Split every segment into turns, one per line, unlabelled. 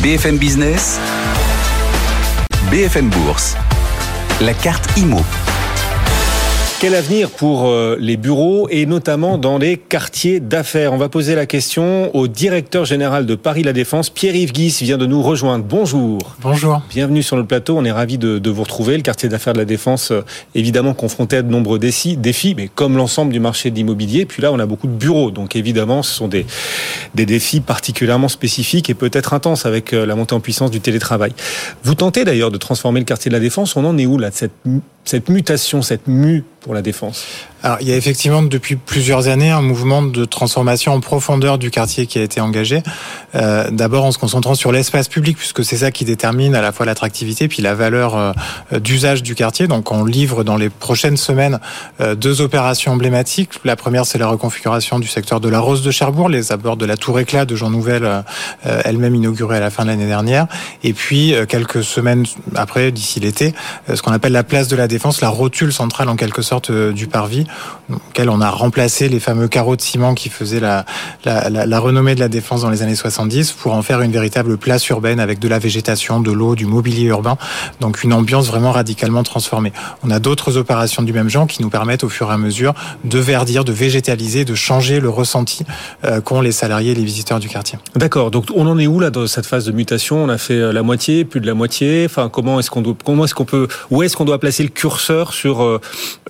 BFM Business, BFM Bourse, la carte IMO.
Quel avenir pour euh, les bureaux et notamment dans les quartiers d'affaires? On va poser la question au directeur général de Paris La Défense, Pierre-Yves Guis, vient de nous rejoindre. Bonjour.
Bonjour.
Bienvenue sur le plateau, on est ravi de, de, vous retrouver. Le quartier d'affaires de La Défense, euh, évidemment confronté à de nombreux défis, défis mais comme l'ensemble du marché de l'immobilier. Puis là, on a beaucoup de bureaux, donc évidemment, ce sont des, des défis particulièrement spécifiques et peut-être intenses avec euh, la montée en puissance du télétravail. Vous tentez d'ailleurs de transformer le quartier de La Défense. On en est où là de cette cette mutation, cette mue pour la défense
Alors, il y a effectivement depuis plusieurs années un mouvement de transformation en profondeur du quartier qui a été engagé. Euh, D'abord en se concentrant sur l'espace public, puisque c'est ça qui détermine à la fois l'attractivité puis la valeur euh, d'usage du quartier. Donc, on livre dans les prochaines semaines euh, deux opérations emblématiques. La première, c'est la reconfiguration du secteur de la Rose de Cherbourg, les abords de la Tour Éclat de Jean Nouvel, euh, elle-même inaugurée à la fin de l'année dernière. Et puis, euh, quelques semaines après, d'ici l'été, euh, ce qu'on appelle la place de la Défense, la rotule centrale en quelque sorte euh, du parvis, auquel on a remplacé les fameux carreaux de ciment qui faisaient la, renommée de la Défense dans les années 70 pour en faire une véritable place urbaine avec de la végétation, de l'eau, du mobilier urbain, donc une ambiance vraiment radicalement transformée. On a d'autres opérations du même genre qui nous permettent au fur et à mesure de verdir, de végétaliser, de changer le ressenti euh, qu'ont les salariés et les visiteurs du quartier.
D'accord, donc on en est où là dans cette phase de mutation? On a fait euh, la moitié, plus de la moitié. Enfin, comment est-ce qu'on doit, comment est-ce qu'on peut, où est-ce qu'on doit placer le curseur sur euh,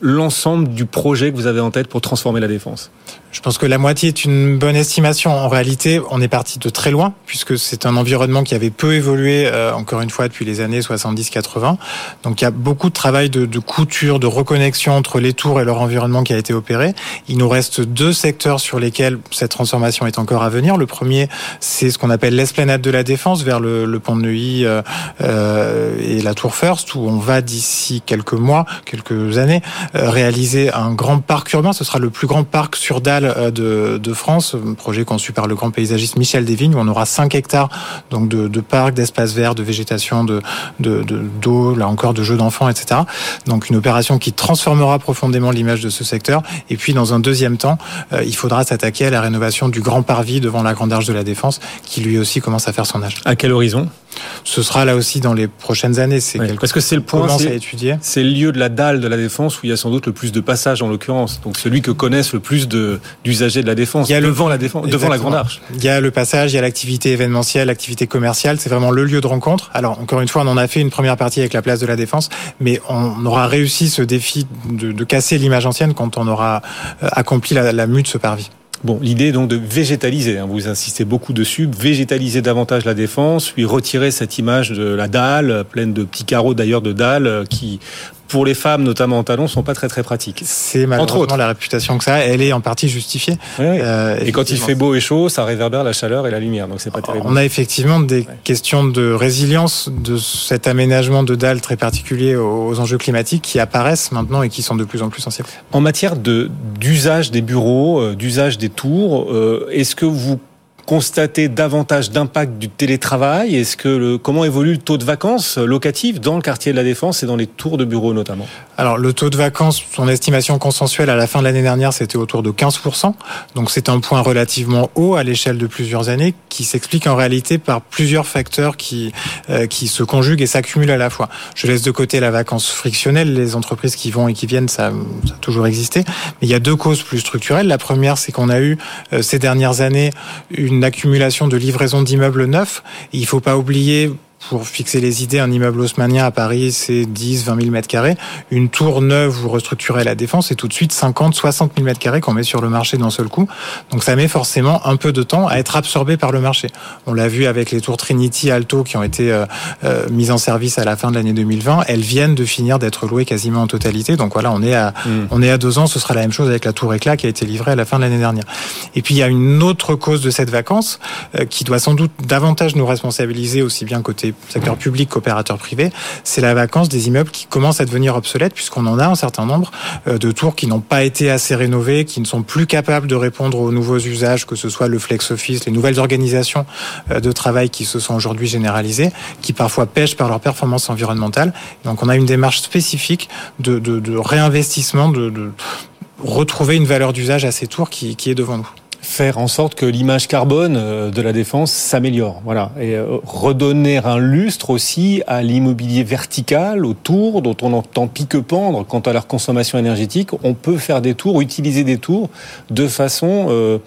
l'ensemble du projet que vous avez en tête pour transformer la défense?
Je pense que la moitié est une bonne estimation. En réalité, on est parti de très loin, puisque c'est un environnement qui avait peu évolué, euh, encore une fois, depuis les années 70-80. Donc il y a beaucoup de travail de, de, couture, de reconnexion entre les tours et leur environnement qui a été opéré. Il nous reste deux secteurs sur lesquels cette transformation est encore à venir. Le premier, c'est ce qu'on appelle l'esplanade de la Défense, vers le, le pont de Neuilly euh, euh, et la tour First, où on va d'ici quelques mois, quelques années, euh, réaliser un grand parc urbain. Ce sera le plus grand parc sur dalle de, de, France, un projet conçu par le grand paysagiste Michel Desvignes, où on aura 5 hectares donc de, de parcs, d'espaces verts, de végétation, de d'eau, de, là encore de jeux d'enfants, etc. Donc une opération qui transformera profondément l'image de ce secteur. Et puis dans un deuxième temps, euh, il faudra s'attaquer à la rénovation du grand parvis devant la Grande Arche de la Défense, qui lui aussi commence à faire son âge.
À quel horizon?
Ce sera là aussi dans les prochaines années.
C'est parce que c'est le point
à étudier.
C'est le lieu de la dalle de la défense où il y a sans doute le plus de passages en l'occurrence. Donc celui que connaissent le plus d'usagers de, la défense.
Il y a
devant
le,
la défense, devant la grande arche.
Il y a le passage, il y a l'activité événementielle, l'activité commerciale. C'est vraiment le lieu de rencontre. Alors encore une fois, on en a fait une première partie avec la place de la défense, mais on aura réussi ce défi de, de casser l'image ancienne quand on aura accompli la, la mue de ce parvis.
Bon, l'idée est donc de végétaliser, hein, vous insistez beaucoup dessus, végétaliser davantage la défense, puis retirer cette image de la dalle, pleine de petits carreaux d'ailleurs de dalle, qui pour les femmes, notamment en talons, sont pas très très pratiques.
C'est malheureusement la réputation que ça a. Elle est en partie justifiée.
Oui, oui. Euh, et quand il fait beau et chaud, ça réverbère la chaleur et la lumière, donc c'est pas terrible.
On a effectivement des ouais. questions de résilience de cet aménagement de dalles très particulier aux enjeux climatiques qui apparaissent maintenant et qui sont de plus en plus sensibles.
En matière de d'usage des bureaux, d'usage des tours, euh, est-ce que vous constater davantage d'impact du télétravail Est-ce que le, comment évolue le taux de vacances locatives dans le quartier de la Défense et dans les tours de bureaux notamment
Alors le taux de vacances, son estimation consensuelle à la fin de l'année dernière, c'était autour de 15%. Donc c'est un point relativement haut à l'échelle de plusieurs années qui s'explique en réalité par plusieurs facteurs qui euh, qui se conjuguent et s'accumulent à la fois. Je laisse de côté la vacance frictionnelle, les entreprises qui vont et qui viennent, ça, a toujours existé. Mais il y a deux causes plus structurelles. La première, c'est qu'on a eu euh, ces dernières années une une accumulation de livraison d'immeubles neufs. Il ne faut pas oublier pour fixer les idées, un immeuble haussmanien à Paris, c'est 10, 20 000 mètres carrés. Une tour neuve ou restructurée à la Défense, c'est tout de suite 50, 60 000 mètres carrés qu'on met sur le marché d'un seul coup. Donc ça met forcément un peu de temps à être absorbé par le marché. On l'a vu avec les tours Trinity, Alto qui ont été euh, euh, mises en service à la fin de l'année 2020. Elles viennent de finir d'être louées quasiment en totalité. Donc voilà, on est à, mm. on est à deux ans. Ce sera la même chose avec la tour Éclat qui a été livrée à la fin de l'année dernière. Et puis il y a une autre cause de cette vacance euh, qui doit sans doute davantage nous responsabiliser aussi bien côté secteur public qu'opérateur privé. C'est la vacance des immeubles qui commencent à devenir obsolètes puisqu'on en a un certain nombre de tours qui n'ont pas été assez rénovées, qui ne sont plus capables de répondre aux nouveaux usages, que ce soit le flex office, les nouvelles organisations de travail qui se sont aujourd'hui généralisées, qui parfois pêchent par leur performance environnementale. Donc on a une démarche spécifique de, de, réinvestissement, de, de, retrouver une valeur d'usage à ces tours qui, qui est devant nous
faire en sorte que l'image carbone euh, de la défense s'améliore. Voilà. Et euh, redonner un lustre aussi à l'immobilier vertical, aux tours, dont on entend pique-pendre quant à leur consommation énergétique. On peut faire des tours, utiliser des tours de façon euh,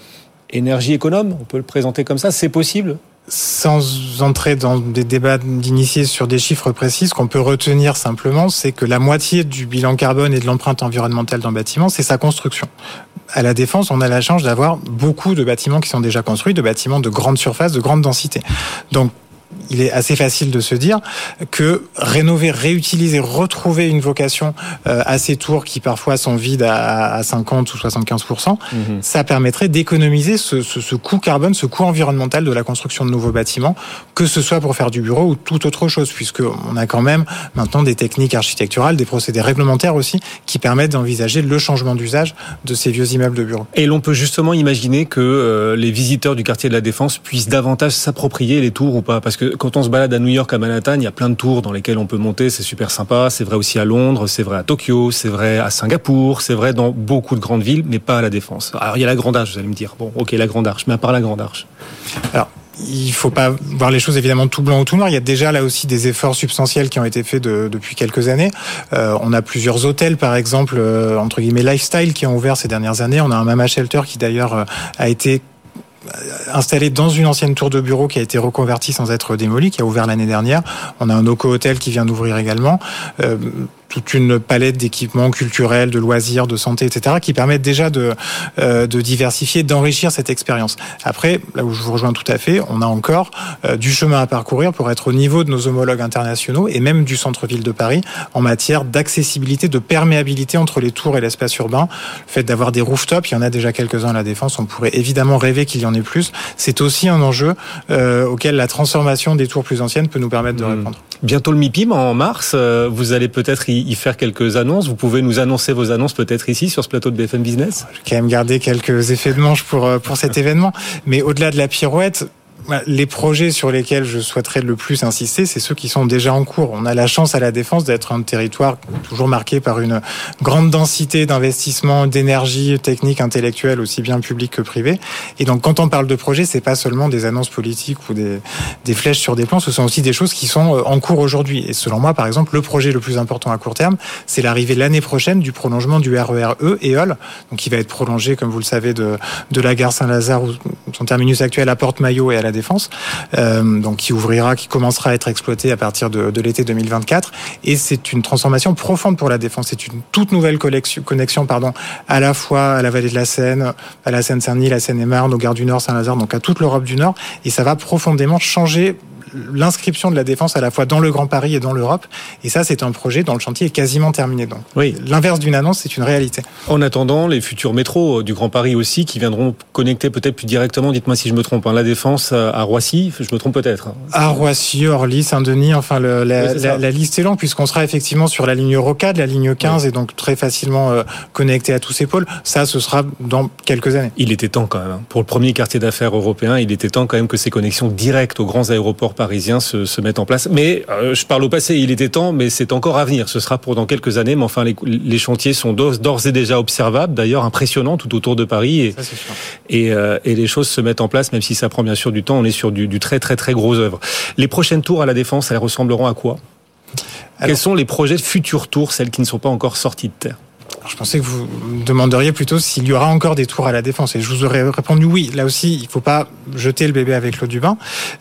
énergie économe. On peut le présenter comme ça. C'est possible
sans entrer dans des débats d'initiés sur des chiffres précis, ce qu'on peut retenir simplement, c'est que la moitié du bilan carbone et de l'empreinte environnementale d'un bâtiment, c'est sa construction. À la Défense, on a la chance d'avoir beaucoup de bâtiments qui sont déjà construits, de bâtiments de grande surface, de grande densité. Donc, il est assez facile de se dire que rénover, réutiliser, retrouver une vocation euh, à ces tours qui parfois sont vides à 50 ou 75 mhm. ça permettrait d'économiser ce, ce, coût carbone, ce coût environnemental de la construction de nouveaux bâtiments, que ce soit pour faire du bureau ou toute autre chose, puisque on a quand même maintenant des techniques architecturales, des procédés réglementaires aussi, qui permettent d'envisager le changement d'usage de ces vieux immeubles de bureaux.
Et l'on peut justement imaginer que euh, les visiteurs du quartier de la Défense puissent davantage s'approprier les tours ou pas, parce que quand on se balade à New York, à Manhattan, il y a plein de tours dans lesquelles on peut monter, c'est super sympa. C'est vrai aussi à Londres, c'est vrai à Tokyo, c'est vrai à Singapour, c'est vrai dans beaucoup de grandes villes, mais pas à la Défense. Alors il y a la Grande Arche, vous allez me dire. Bon, ok, la Grande Arche, mais à part la Grande Arche.
Alors, il faut pas voir les choses évidemment tout blanc ou tout noir. Il y a déjà là aussi des efforts substantiels qui ont été faits depuis quelques années. Euh, on a plusieurs hôtels, par exemple, euh, entre guillemets lifestyle, qui ont ouvert ces dernières années. On a un Mama Shelter qui d'ailleurs euh, a été installé dans une ancienne tour de bureau qui a été reconvertie sans être démolie, qui a ouvert l'année dernière. On a un Oco Hotel qui vient d'ouvrir également. Euh, toute une palette d'équipements culturels, de loisirs, de santé, etc., qui permettent déjà de, euh, de diversifier, d'enrichir cette expérience. Après, là où je vous rejoins tout à fait, on a encore euh, du chemin à parcourir pour être au niveau de nos homologues internationaux et même du centre-ville de Paris en matière d'accessibilité, de perméabilité entre les tours et l'espace urbain. Le fait d'avoir des rooftops, il y en a déjà quelques-uns à la Défense, on pourrait évidemment rêver qu'il y en ait plus. C'est aussi un enjeu euh, auquel la transformation des tours plus anciennes peut nous permettre de mmh. répondre.
Bientôt le MIPIM en mars, euh, vous allez peut-être y faire quelques annonces. Vous pouvez nous annoncer vos annonces peut-être ici sur ce plateau de BFM Business?
Je vais quand même garder quelques effets de manche pour euh, cet événement, mais au-delà de la pirouette, les projets sur lesquels je souhaiterais le plus insister, c'est ceux qui sont déjà en cours. On a la chance à la Défense d'être un territoire toujours marqué par une grande densité d'investissement, d'énergie technique, intellectuelle, aussi bien publique que privée. Et donc, quand on parle de projets, c'est pas seulement des annonces politiques ou des, des flèches sur des plans, ce sont aussi des choses qui sont euh, en cours aujourd'hui. Et selon moi, par exemple, le projet le plus important à court terme, c'est l'arrivée l'année prochaine du prolongement du RER E et EOL, donc qui va être prolongé, comme vous le savez, de, de la gare Saint-Lazare, son terminus actuel à Porte-Maillot et à la Défense, euh, donc qui ouvrira, qui commencera à être exploité à partir de, l'été 2024. Et c'est une transformation profonde pour la Défense. C'est une toute nouvelle connexion, connexion pardon, à la fois à la vallée de la Seine, à la Seine-Saint-Denis, la Seine-et-Marne, aux gares du Nord, Saint-Lazare, donc à toute l'Europe du Nord. Et ça va profondément changer l'inscription de la défense à la fois dans le Grand Paris et dans l'Europe. Et ça, c'est un projet dont le chantier est quasiment terminé. Donc, oui. l'inverse d'une annonce, c'est une réalité.
En attendant, les futurs métros du Grand Paris aussi, qui viendront connecter peut-être plus directement, dites-moi si je me trompe, hein, la défense à Roissy, je me trompe peut-être.
À Roissy, Orly, Saint-Denis, enfin, le, la, la, liste est longue puisqu'on sera effectivement sur la ligne Rocade, la ligne 15, et donc très facilement euh, connecté à tous ces pôles. Ça, ce sera dans quelques années.
Il était temps quand même. Hein. Pour le premier quartier d'affaires européen, il était temps quand même que ces connexions directes aux grands aéroports parisiens se, se mettent en place. Mais euh, je parle au passé, il était temps, mais c'est encore à venir. Ce sera pour dans quelques années, mais enfin les, les chantiers sont d'ores et déjà observables, d'ailleurs impressionnants tout autour de Paris. Et, et, euh, et, les choses se mettent en place, même si ça prend bien sûr du temps. On est sur du, du très très très gros œuvre. Les prochaines tours à la défense, elles ressembleront à quoi? Quels sont les projets de futurs tours, celles qui ne sont pas encore sorties de terre?
Je pensais que vous me demanderiez plutôt s'il y aura encore des tours à la défense. Et je vous aurais répondu oui. Là aussi, il ne faut pas jeter le bébé avec l'eau du bain.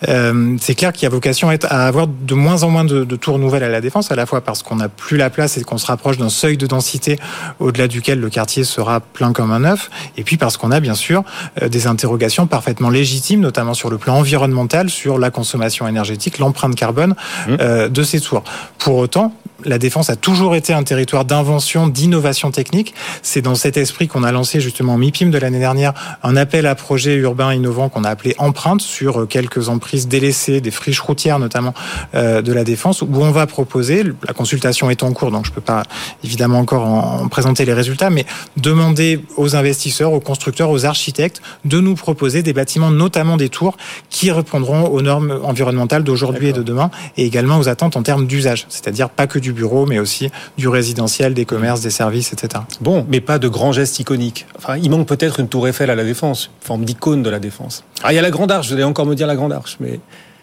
Euh, c'est clair qu'il y a vocation à, avoir de moins en moins de, tours nouvelles à la défense, à la fois parce qu'on n'a plus la place et qu'on se rapproche d'un seuil de densité au-delà duquel le quartier sera plein comme un œuf. Et puis parce qu'on a bien sûr euh, des interrogations parfaitement légitimes, notamment sur le plan environnemental, sur la consommation énergétique, l'empreinte carbone mmh. euh, de ces tours. Pour autant, la défense a toujours été un territoire d'invention, d'innovation technique. C'est dans cet esprit qu'on a lancé justement MIPIM de l'année dernière un appel à projets urbains innovants qu'on a appelé Empreinte sur euh, quelques emprises délaissées, des friches routières notamment euh, de la défense, où on va proposer, la consultation est en cours, donc je ne peux pas évidemment encore en présenter les résultats, mais demander aux investisseurs, aux constructeurs, aux architectes de nous proposer des bâtiments, notamment des tours, qui répondront aux normes environnementales d'aujourd'hui et de demain, et également aux attentes en termes d'usage, c'est-à-dire pas que du bureau, mais aussi du résidentiel, des commerces, des services, etc.
Bon, mais pas de grands gestes iconiques. Enfin, il manque peut-être une tour Eiffel à la Défense, forme d'icône de la Défense. Ah, il y a la Grande Arche, vous allez encore me dire la Grande Arche, mais...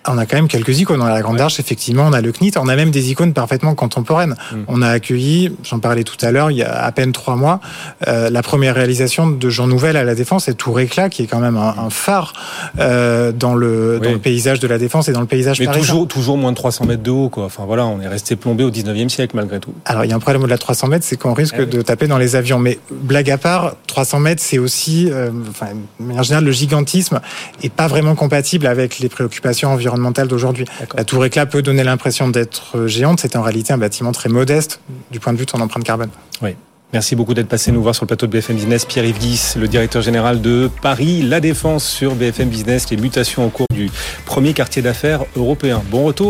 On a quand même quelques icônes. On a la Grande Arche, effectivement, on a le CNIT, on a même des icônes parfaitement contemporaines. Mm. On a accueilli, j'en parlais tout à l'heure, il y a à peine trois mois, euh, la première réalisation de Jean Nouvel à la Défense et Tour Éclat, qui est quand même un, phare euh, dans, le, dans le paysage de la Défense et dans le paysage
Mais toujours, toujours moins de 300 mètres de haut, quoi. Enfin voilà, on est resté plombé au 19e siècle malgré tout.
Alors il y a un problème au-delà de 300 mètres, c'est qu'on risque ah de taper dans les avions. Mais blague à part, 300 mètres, c'est aussi, euh, enfin, en général, le gigantisme est pas vraiment compatible avec les préoccupations environnementales d'aujourd'hui. La tour éclat peut donner l'impression d'être géante, c'est en réalité un bâtiment très modeste du point de vue de son empreinte carbone.
Oui. Merci beaucoup d'être passé nous voir sur le plateau de BFM Business. Pierre-Yves Guis, le directeur général de Paris La Défense sur BFM Business, les mutations au cours du premier quartier d'affaires européen. Bon retour